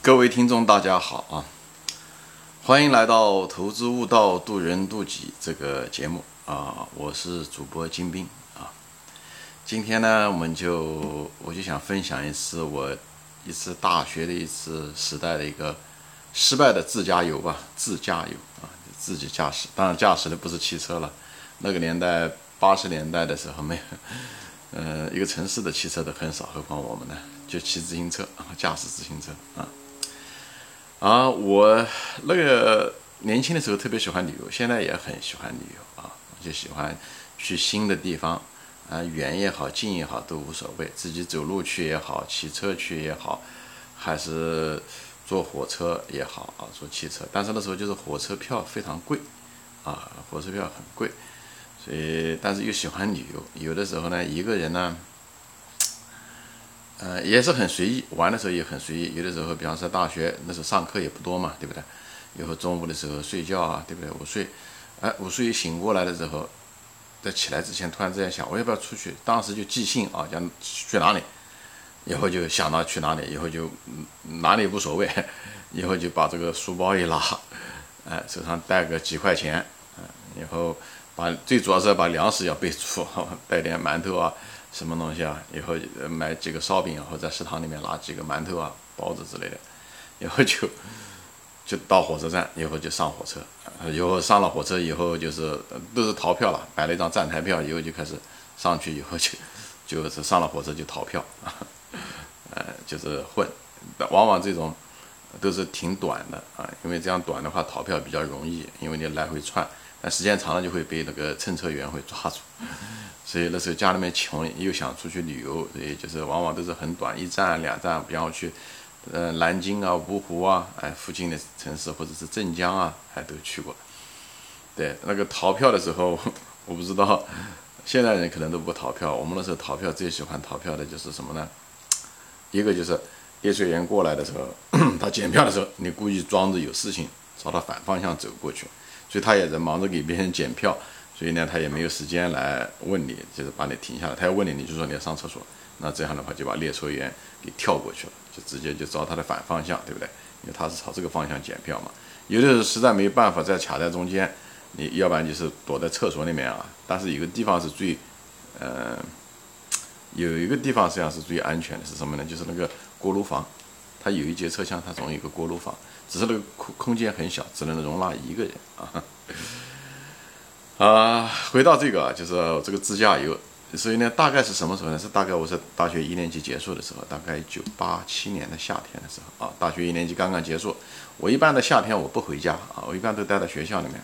各位听众，大家好啊！欢迎来到《投资悟道，渡人渡己》这个节目啊！我是主播金兵啊。今天呢，我们就我就想分享一次我一次大学的一次时代的一个失败的自驾游吧，自驾游啊，自己驾驶。当然，驾驶的不是汽车了。那个年代，八十年代的时候，没有，呃，一个城市的汽车都很少，何况我们呢？就骑自行车啊，驾驶自行车啊。啊，我那个年轻的时候特别喜欢旅游，现在也很喜欢旅游啊，就喜欢去新的地方，啊，远也好，近也好都无所谓，自己走路去也好，骑车去也好，还是坐火车也好啊，坐汽车。但是那时候就是火车票非常贵，啊，火车票很贵，所以但是又喜欢旅游，有的时候呢，一个人呢。呃，也是很随意，玩的时候也很随意。有的时候，比方说大学那时候上课也不多嘛，对不对？以后中午的时候睡觉啊，对不对？午睡，哎，午睡醒过来的时候，在起来之前突然之间想，我要不要出去？当时就即兴啊，讲去哪里？以后就想到去哪里，以后就哪里无所谓，以后就把这个书包一拉，哎，手上带个几块钱，嗯，以后把最主要是要把粮食要备足，带点馒头啊。什么东西啊？以后买几个烧饼，然后在食堂里面拿几个馒头啊、包子之类的，以后就 就到火车站，以后就上火车。以后上了火车以后，就是都是逃票了，买了一张站台票，以后就开始上去，以后就就是上了火车就逃票 啊，呃，就是混。往往这种都是挺短的啊，因为这样短的话逃票比较容易，因为你来回窜，但时间长了就会被那个乘车员会抓住。所以那时候家里面穷，又想出去旅游，所以就是往往都是很短，一站两站，比方去，呃，南京啊、芜湖啊，哎，附近的城市或者是镇江啊，还都去过。对，那个逃票的时候，我不知道，现在人可能都不逃票。我们那时候逃票最喜欢逃票的就是什么呢？一个就是列车员过来的时候，他检票的时候，你故意装着有事情，朝他反方向走过去，所以他也在忙着给别人检票。所以呢，他也没有时间来问你，就是把你停下来。他要问你，你就说你要上厕所。那这样的话，就把列车员给跳过去了，就直接就找他的反方向，对不对？因为他是朝这个方向检票嘛。有的时候实在没办法再卡在中间，你要不然就是躲在厕所里面啊。但是有个地方是最，呃，有一个地方实际上是最安全的，是什么呢？就是那个锅炉房。它有一节车厢，它总有一个锅炉房，只是那个空空间很小，只能容纳一个人啊。啊，回到这个，就是这个自驾游，所以呢，大概是什么时候呢？是大概我是大学一年级结束的时候，大概九八七年的夏天的时候啊，大学一年级刚刚结束。我一般的夏天我不回家啊，我一般都待在学校里面。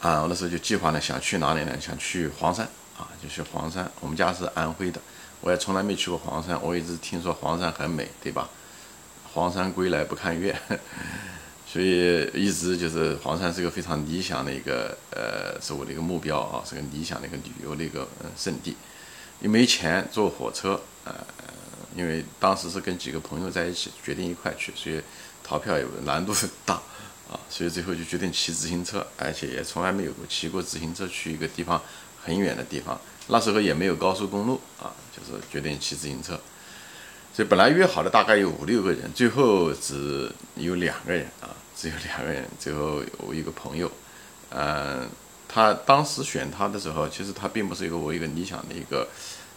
啊，我那时候就计划呢，想去哪里呢？想去黄山啊，就去黄山。我们家是安徽的，我也从来没去过黄山，我一直听说黄山很美，对吧？黄山归来不看月。所以一直就是黄山是一个非常理想的一个，呃，是我的一个目标啊，是个理想的一个旅游的一个嗯圣地。你没钱坐火车，呃，因为当时是跟几个朋友在一起决定一块去，所以逃票也难度很大 啊，所以最后就决定骑自行车，而且也从来没有过骑过自行车去一个地方很远的地方。那时候也没有高速公路啊，就是决定骑自行车。所以本来约好的大概有五六个人，最后只有两个人啊，只有两个人。最后我一个朋友，嗯，他当时选他的时候，其实他并不是一个我一个理想的一个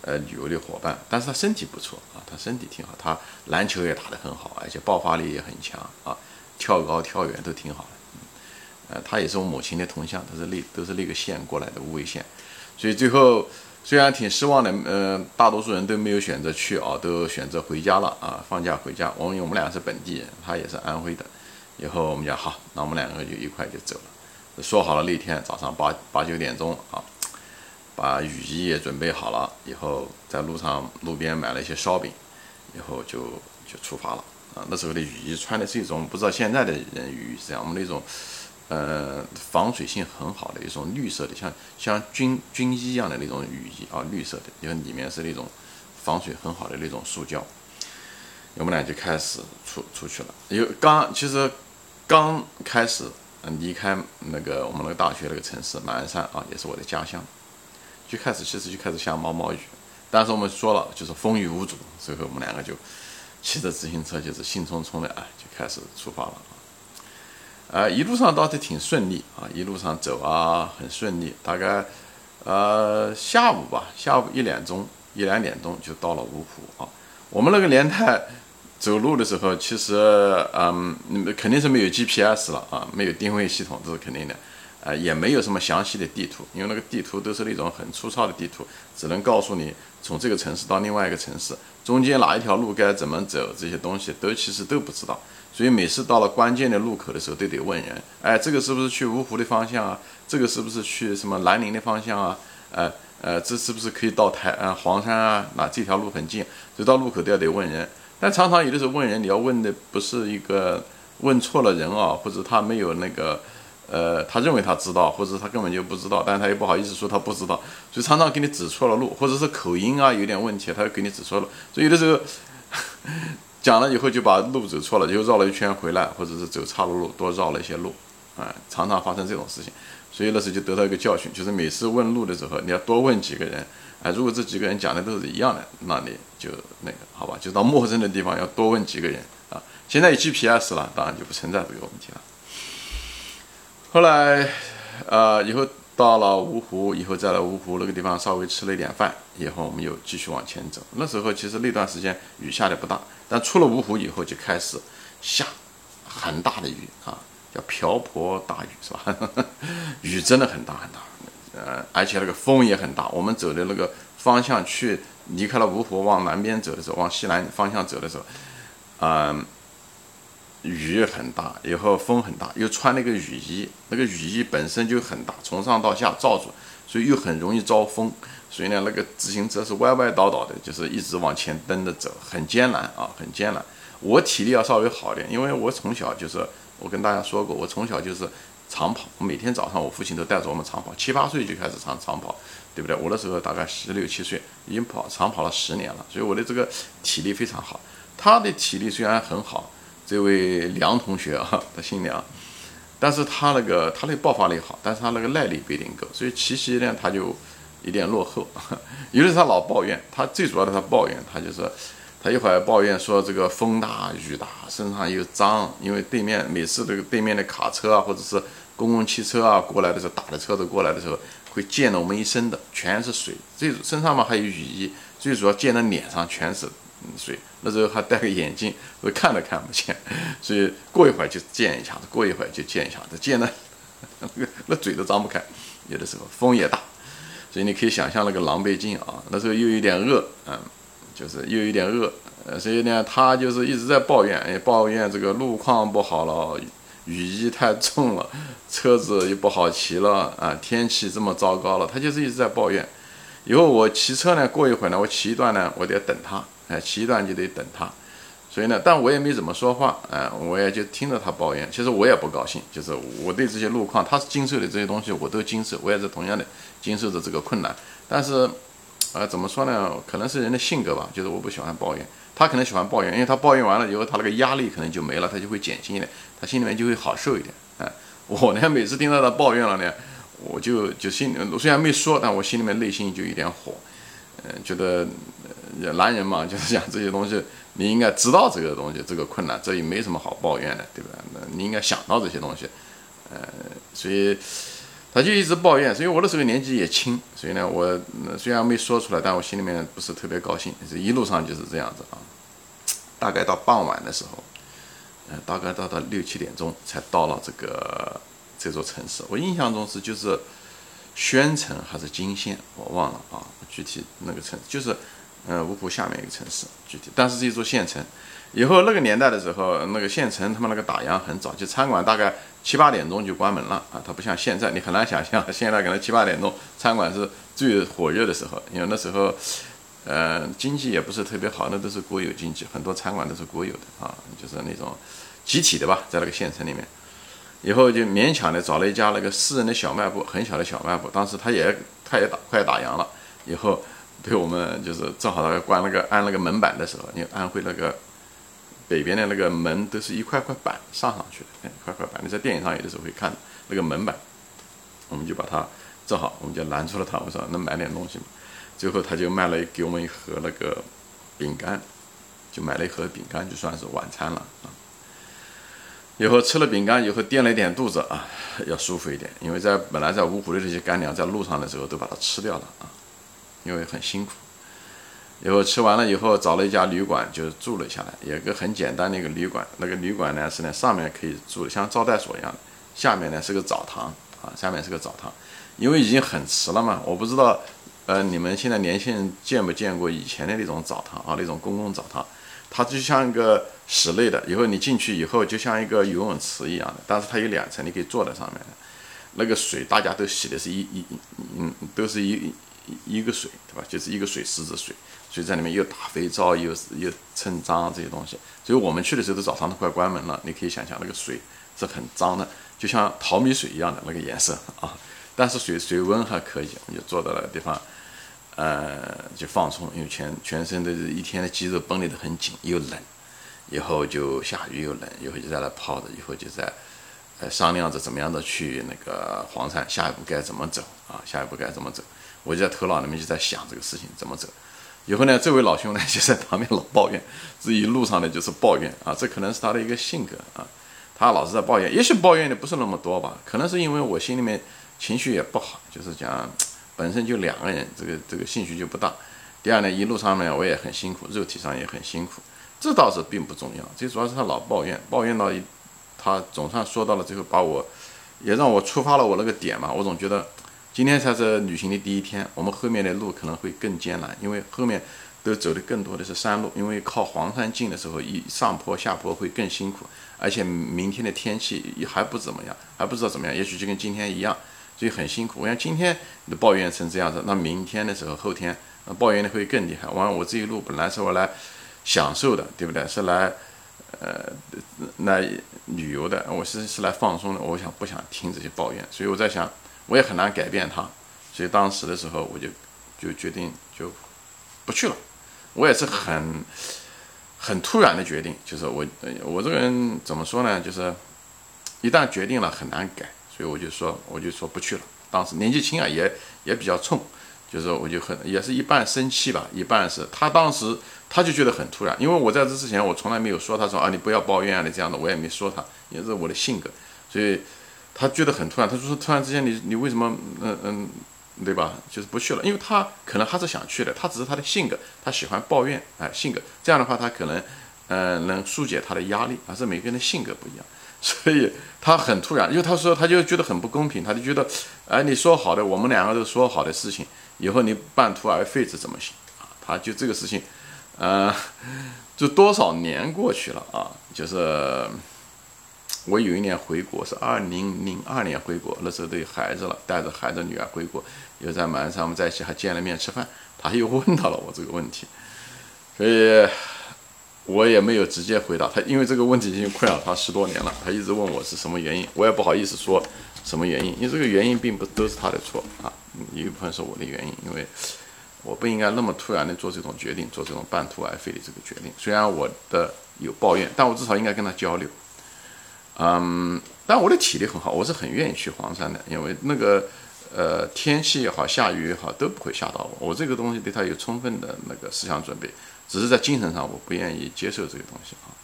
呃旅游的伙伴，但是他身体不错啊，他身体挺好，他篮球也打得很好，而且爆发力也很强啊，跳高跳远都挺好的。呃，他也是我母亲的同乡，他是那都是那个县过来的无为县，所以最后。虽然挺失望的，嗯，大多数人都没有选择去啊，都选择回家了啊，放假回家。我们我们俩是本地人，他也是安徽的。以后我们讲好，那我们两个就一块就走了。说好了那天早上八八九点钟啊，把雨衣也准备好了，以后在路上路边买了一些烧饼，以后就就出发了啊。那时候的雨衣穿的是一种不知道现在的人雨衣是这样，我们那种。呃，防水性很好的一种绿色的，像像军军衣一样的那种雨衣啊，绿色的，因为里面是那种防水很好的那种塑胶。我们俩就开始出出去了。有刚其实刚开始离开那个我们那个大学那个城市马鞍山啊，也是我的家乡。就开始其实就开始下毛毛雨，但是我们说了就是风雨无阻，所以我们两个就骑着自行车就是兴冲冲的啊，就开始出发了啊。一路上倒是挺顺利啊，一路上走啊很顺利。大概呃下午吧，下午一点钟一两点钟就到了芜湖啊。我们那个年代走路的时候，其实嗯，肯定是没有 GPS 了啊，没有定位系统，这是肯定的。啊，也没有什么详细的地图，因为那个地图都是那种很粗糙的地图，只能告诉你从这个城市到另外一个城市，中间哪一条路该怎么走，这些东西都其实都不知道。所以每次到了关键的路口的时候，都得问人，哎，这个是不是去芜湖的方向啊？这个是不是去什么南宁的方向啊？呃呃，这是不是可以到台啊黄山啊？那这条路很近，走到路口都要得问人。但常常有的时候问人，你要问的不是一个问错了人啊，或者他没有那个。呃，他认为他知道，或者他根本就不知道，但他又不好意思说他不知道，所以常常给你指错了路，或者是口音啊有点问题，他又给你指错了。所以有的时候讲了以后就把路走错了，又绕了一圈回来，或者是走岔路路，多绕了一些路，啊，常常发生这种事情。所以那时候就得到一个教训，就是每次问路的时候，你要多问几个人，啊，如果这几个人讲的都是一样的，那你就那个好吧，就到陌生的地方要多问几个人啊。现在有 GPS 了，当然就不存在这个问题了。后来，呃，以后到了芜湖，以后在芜湖那个地方稍微吃了一点饭，以后我们又继续往前走。那时候其实那段时间雨下的不大，但出了芜湖以后就开始下很大的雨啊，叫瓢泼大雨是吧？雨真的很大很大，呃，而且那个风也很大。我们走的那个方向去离开了芜湖，往南边走的时候，往西南方向走的时候，嗯。雨很大，以后风很大，又穿那个雨衣，那个雨衣本身就很大，从上到下罩住，所以又很容易招风，所以呢，那个自行车是歪歪倒倒的，就是一直往前蹬着走，很艰难啊，很艰难。我体力要稍微好点，因为我从小就是，我跟大家说过，我从小就是长跑，每天早上我父亲都带着我们长跑，七八岁就开始长长跑，对不对？我那时候大概十六七岁，已经跑长跑了十年了，所以我的这个体力非常好。他的体力虽然很好。这位梁同学啊，他姓梁，但是他那个他那个爆发力好，但是他那个耐力不一定够，所以骑骑呢他就有点落后。有的时他老抱怨，他最主要的他抱怨，他就是他一会儿抱怨说这个风大雨大，身上又脏，因为对面每次这个对面的卡车啊，或者是公共汽车啊过来的时候，大的车子过来的时候，会溅了我们一身的，全是水。这身上嘛还有雨衣，最主要溅的脸上全是。水那时候还戴个眼镜，我看都看不见，所以过一会儿就见一下子，过一会儿就见一下子，溅的 那嘴都张不开。有的时候风也大，所以你可以想象那个狼狈劲啊。那时候又有点饿，嗯，就是又有点饿，呃，所以呢，他就是一直在抱怨，哎，抱怨这个路况不好了，雨衣太重了，车子又不好骑了啊，天气这么糟糕了，他就是一直在抱怨。以后我骑车呢，过一会儿呢，我骑一段呢，我得等他。哎，骑一段就得等他，所以呢，但我也没怎么说话，哎，我也就听着他抱怨。其实我也不高兴，就是我对这些路况，他是经受的这些东西，我都经受，我也是同样的经受着这个困难。但是，呃，怎么说呢？可能是人的性格吧，就是我不喜欢抱怨，他可能喜欢抱怨，因为他抱怨完了以后，他那个压力可能就没了，他就会减轻一点，他心里面就会好受一点。哎，我呢，每次听到他抱怨了呢，我就就心里虽然没说，但我心里面内心就有点火，嗯，觉得。男人嘛，就是讲这些东西，你应该知道这个东西，这个困难，这也没什么好抱怨的，对吧？那你应该想到这些东西，呃，所以他就一直抱怨。所以我那时候年纪也轻，所以呢，我虽然没说出来，但我心里面不是特别高兴。这一路上就是这样子啊，大概到傍晚的时候，呃，大概到到六七点钟才到了这个这座城市。我印象中是就是宣城还是金县，我忘了啊，具体那个城就是。呃，芜湖下面一个城市，具体，但是是一座县城。以后那个年代的时候，那个县城他们那个打烊很早，就餐馆大概七八点钟就关门了啊。它不像现在，你很难想象，现在可能七八点钟餐馆是最火热的时候，因为那时候，呃，经济也不是特别好，那都是国有经济，很多餐馆都是国有的啊，就是那种集体的吧，在那个县城里面。以后就勉强的找了一家那个私人的小卖部，很小的小卖部，当时他也他也打快打烊了，以后。对我们就是正好他关那个按那个门板的时候，因为安徽那个北边的那个门都是一块块板上上去的，一块块板。你在电影上有的时候会看那个门板，我们就把它正好，我们就拦住了他，我说能买点东西吗？最后他就卖了给我们一盒那个饼干，就买了一盒饼干，就算是晚餐了啊。以后吃了饼干以后垫了一点肚子啊，要舒服一点，因为在本来在芜湖的这些干粮在路上的时候都把它吃掉了啊，因为很辛苦。以后吃完了以后找了一家旅馆就住了下来，有个很简单的一个旅馆，那个旅馆呢是呢上面可以住像招待所一样的，下面呢是个澡堂啊，下面是个澡堂，因为已经很迟了嘛，我不知道。呃，你们现在年轻人见没见过以前的那种澡堂啊？那种公共澡堂，它就像一个室内的，以后你进去以后就像一个游泳池一样的，但是它有两层，你可以坐在上面。那个水大家都洗的是一一嗯，都是一一个水，对吧？就是一个水池子水，所以在里面又打肥皂，又又蹭脏这些东西。所以我们去的时候，澡堂都快关门了，你可以想象那个水是很脏的，就像淘米水一样的那个颜色啊。但是水水温还可以，我们就坐到那个地方。呃，就放松，因为全全身都是一天的肌肉绷得都很紧，又冷，以后就下雨又冷，以后就在那泡着，以后就在呃商量着怎么样的去那个黄山，下一步该怎么走啊？下一步该怎么走？我就在头脑里面就在想这个事情怎么走。以后呢，这位老兄呢就在旁边老抱怨，这一路上呢就是抱怨啊，这可能是他的一个性格啊，他老是在抱怨，也许抱怨的不是那么多吧，可能是因为我心里面情绪也不好，就是讲。本身就两个人，这个这个兴趣就不大。第二呢，一路上面我也很辛苦，肉体上也很辛苦，这倒是并不重要。最主要是他老抱怨，抱怨到一，他总算说到了最后，把我，也让我触发了我那个点嘛。我总觉得今天才是旅行的第一天，我们后面的路可能会更艰难，因为后面都走的更多的是山路，因为靠黄山近的时候，一上坡下坡会更辛苦，而且明天的天气也还不怎么样，还不知道怎么样，也许就跟今天一样。所以很辛苦。我想今天你抱怨成这样子，那明天的时候、后天抱怨的会更厉害。完了，我这一路本来是我来享受的，对不对？是来呃来旅游的，我是是来放松的。我想不想听这些抱怨？所以我在想，我也很难改变他。所以当时的时候，我就就决定就不去了。我也是很很突然的决定，就是我我这个人怎么说呢？就是一旦决定了，很难改。所以我就说，我就说不去了。当时年纪轻啊，也也比较冲，就是我就很也是一半生气吧，一半是他当时他就觉得很突然，因为我在这之前我从来没有说他说啊你不要抱怨啊你这样的，我也没说他，也是我的性格，所以他觉得很突然。他说突然之间你你为什么嗯嗯对吧？就是不去了，因为他可能还是想去的，他只是他的性格，他喜欢抱怨哎性格这样的话他可能嗯能疏解他的压力，而是每个人的性格不一样。所以他很突然，因为他说他就觉得很不公平，他就觉得，哎，你说好的，我们两个都说好的事情，以后你半途而废，这怎么行啊？他就这个事情，呃，就多少年过去了啊？就是我有一年回国是二零零二年回国，那时候都有孩子了，带着孩子女儿回国，又在马鞍山我们在一起还见了面吃饭，他又问到了我这个问题，所以。我也没有直接回答他，因为这个问题已经困扰他十多年了。他一直问我是什么原因，我也不好意思说什么原因，因为这个原因并不都是他的错啊，一部分是我的原因，因为我不应该那么突然的做这种决定，做这种半途而废的这个决定。虽然我的有抱怨，但我至少应该跟他交流。嗯，但我的体力很好，我是很愿意去黄山的，因为那个呃天气也好，下雨也好都不会吓到我。我这个东西对他有充分的那个思想准备。只是在精神上，我不愿意接受这些东西啊。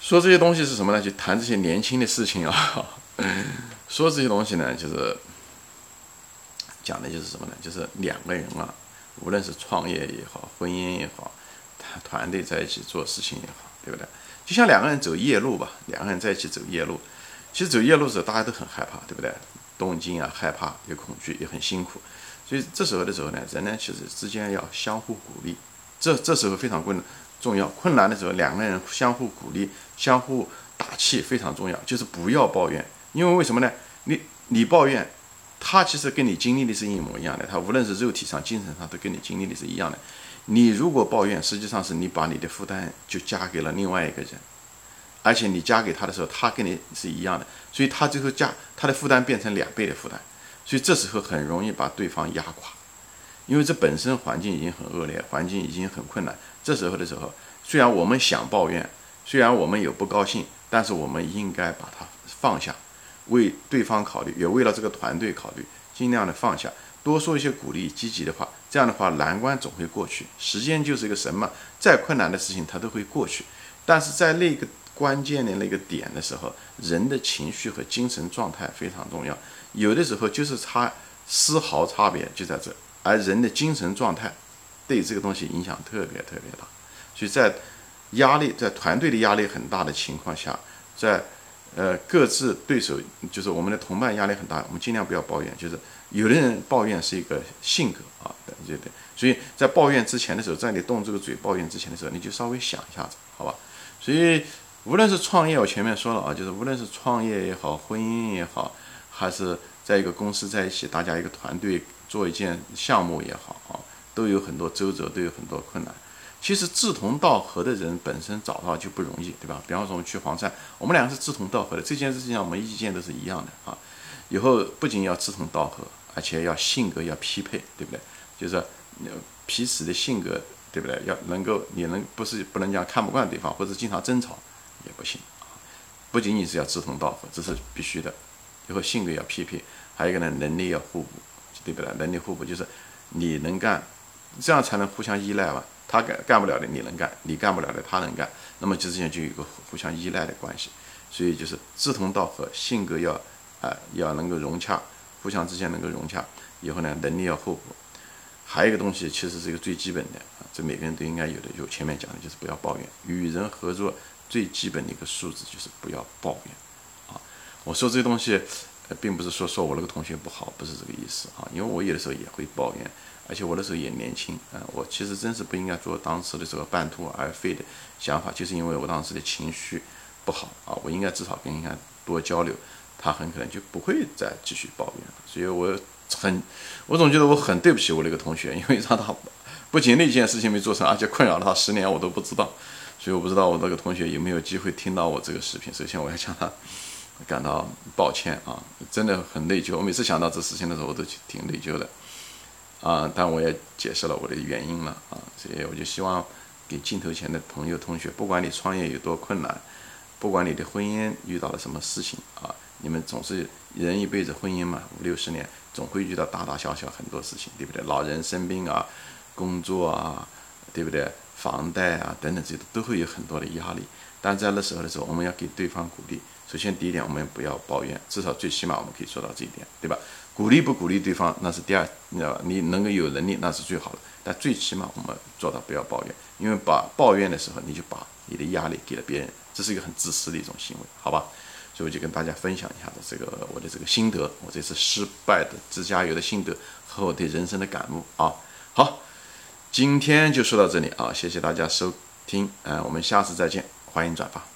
说这些东西是什么呢？就谈这些年轻的事情啊。说这些东西呢，就是讲的就是什么呢？就是两个人啊，无论是创业也好，婚姻也好，团团队在一起做事情也好，对不对？就像两个人走夜路吧，两个人在一起走夜路，其实走夜路的时候大家都很害怕，对不对？动静啊，害怕，有恐惧，也很辛苦。所以这时候的时候呢，人呢其实之间要相互鼓励。这这时候非常困重要，困难的时候两个人相互鼓励、相互打气非常重要。就是不要抱怨，因为为什么呢？你你抱怨，他其实跟你经历的是一模一样的，他无论是肉体上、精神上都跟你经历的是一样的。你如果抱怨，实际上是你把你的负担就加给了另外一个人，而且你加给他的时候，他跟你是一样的，所以他最后加他的负担变成两倍的负担，所以这时候很容易把对方压垮。因为这本身环境已经很恶劣，环境已经很困难。这时候的时候，虽然我们想抱怨，虽然我们有不高兴，但是我们应该把它放下，为对方考虑，也为了这个团队考虑，尽量的放下，多说一些鼓励、积极的话，这样的话难关总会过去。时间就是一个什么，再困难的事情它都会过去。但是在那个关键的那个点的时候，人的情绪和精神状态非常重要。有的时候就是差丝毫差别就在这，而人的精神状态对这个东西影响特别特别大。所以在压力在团队的压力很大的情况下，在呃各自对手就是我们的同伴压力很大，我们尽量不要抱怨，就是。有的人抱怨是一个性格啊，对对，所以在抱怨之前的时候，在你动这个嘴抱怨之前的时候，你就稍微想一下子，好吧？所以无论是创业，我前面说了啊，就是无论是创业也好，婚姻也好，还是在一个公司在一起，大家一个团队做一件项目也好啊，都有很多周折，都有很多困难。其实志同道合的人本身找到就不容易，对吧？比方说我们去黄山，我们两个是志同道合的，这件事情上我们意见都是一样的啊。以后不仅要志同道合。而且要性格要匹配，对不对？就是彼此的性格，对不对？要能够，你能不是不能讲看不惯对方，或者经常争吵也不行啊。不仅仅是要志同道合，这是必须的。以后性格要匹配，还有一个呢，能力要互补，对不对？能力互补就是你能干，这样才能互相依赖嘛。他干干不了的你能干，你干不了的他能干，那么之间就有一个互相依赖的关系。所以就是志同道合，性格要啊要能够融洽。互相之间能够融洽，以后呢，能力要互补。还有一个东西，其实是一个最基本的啊，这每个人都应该有的。就前面讲的，就是不要抱怨。与人合作最基本的一个素质就是不要抱怨啊。我说这东西，并不是说说我那个同学不好，不是这个意思啊。因为我有的时候也会抱怨，而且我那时候也年轻啊。我其实真是不应该做当时的这个半途而废的想法，就是因为我当时的情绪不好啊。我应该至少跟人家多交流。他很可能就不会再继续抱怨了，所以我很，我总觉得我很对不起我那个同学，因为让他不仅那件事情没做成，而且困扰了他十年，我都不知道，所以我不知道我那个同学有没有机会听到我这个视频。首先我要向他感到抱歉啊，真的很内疚。我每次想到这事情的时候，我都挺内疚的啊，但我也解释了我的原因了啊，所以我就希望给镜头前的朋友、同学，不管你创业有多困难，不管你的婚姻遇到了什么事情啊。你们总是人一辈子婚姻嘛，五六十年，总会遇到大大小小很多事情，对不对？老人生病啊，工作啊，对不对？房贷啊等等这些都会有很多的压力。但在那时候的时候，我们要给对方鼓励。首先第一点，我们不要抱怨，至少最起码我们可以做到这一点，对吧？鼓励不鼓励对方那是第二，你知道吧？你能够有能力那是最好的。但最起码我们做到不要抱怨，因为把抱怨的时候，你就把你的压力给了别人，这是一个很自私的一种行为，好吧？所以我就跟大家分享一下的这个我的这个心得，我这次失败的自驾游的心得和我对人生的感悟啊。好，今天就说到这里啊，谢谢大家收听，嗯，我们下次再见，欢迎转发。